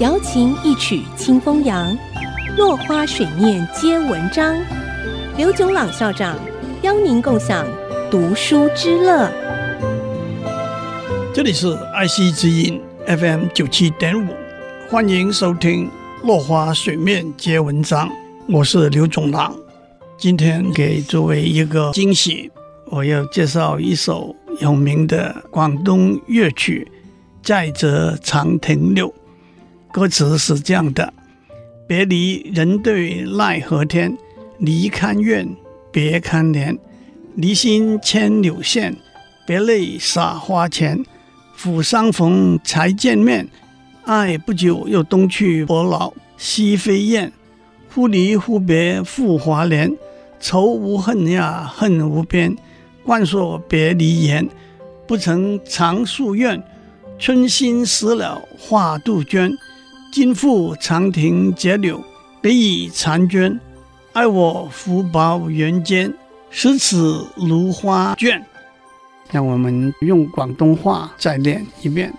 瑶琴一曲清风扬，落花水面皆文章。刘炯朗校长邀您共享读书之乐。这里是爱惜之音 FM 九七点五，欢迎收听《落花水面皆文章》，我是刘炯朗。今天给诸位一个惊喜，我要介绍一首有名的广东乐曲《载者长亭柳》。歌词是这样的：别离人对奈何天，离堪怨别堪怜。离心牵柳线，别泪洒花前。抚相逢才见面，爱不久又东去伯劳西飞燕。忽离忽别复华年。愁无恨呀，恨无边。惯说别离言，不曾长夙愿。春心死了花杜鹃。今复长亭结柳，别已残娟。爱我福薄缘艰，实此芦花卷。让我们用广东话再练一遍：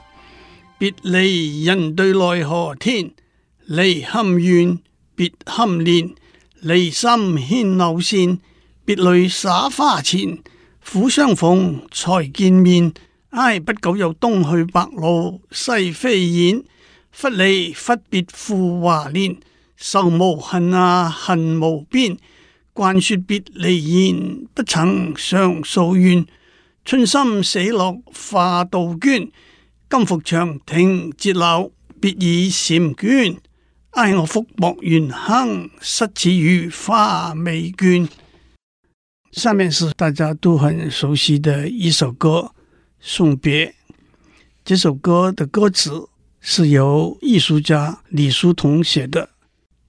别离人对奈何天，离恨怨别堪怜。离心牵柳线，别泪洒花前。苦相逢才见面，唉，不久又东去白劳西飞雁。忽离忽别复华年，愁无恨啊恨无边。惯说别离言，不曾长夙愿。春心死落花杜鹃，今复长亭折柳，别已婵娟。哀，我福薄缘轻，失此如花未眷。下面是大家都很熟悉的一首歌《送别》。这首歌的歌词是由艺术家李叔同写的：“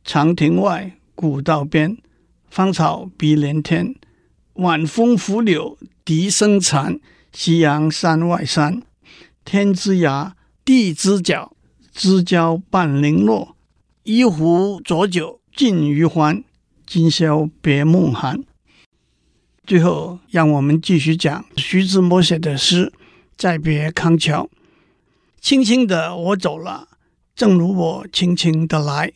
长亭外，古道边，芳草碧连天。晚风拂柳笛声残，夕阳山外山。天之涯，地之角，知交半零落。”一壶浊酒尽余欢，今宵别梦寒。最后，让我们继续讲徐志摩写的诗《再别康桥》。轻轻的我走了，正如我轻轻的来。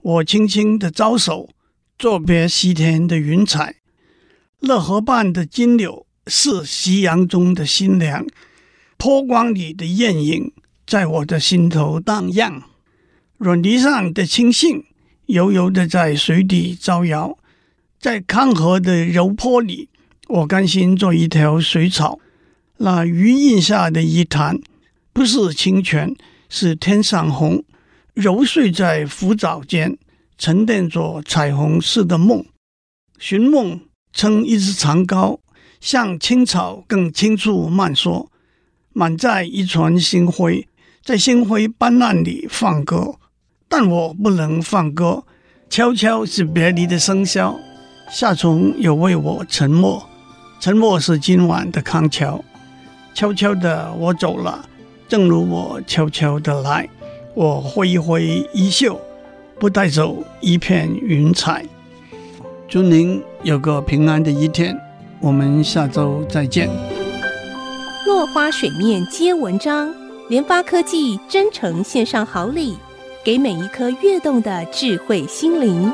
我轻轻的招手，作别西天的云彩。乐河畔的金柳是夕阳中的新娘，波光里的艳影在我的心头荡漾。软泥上的青荇，悠悠的在水底招摇，在康河的柔波里，我甘心做一条水草。那余荫下的一潭，不是清泉，是天上虹，揉碎在浮藻间，沉淀着彩虹似的梦。寻梦撑一支长篙，向青草更青处漫溯，满载一船星辉，在星辉斑斓里放歌。但我不能放歌，悄悄是别离的笙箫，夏虫有为我沉默，沉默是今晚的康桥。悄悄的我走了，正如我悄悄的来，我挥一挥衣袖，不带走一片云彩。祝您有个平安的一天，我们下周再见。落花水面皆文章，联发科技真诚献上好礼。给每一颗跃动的智慧心灵。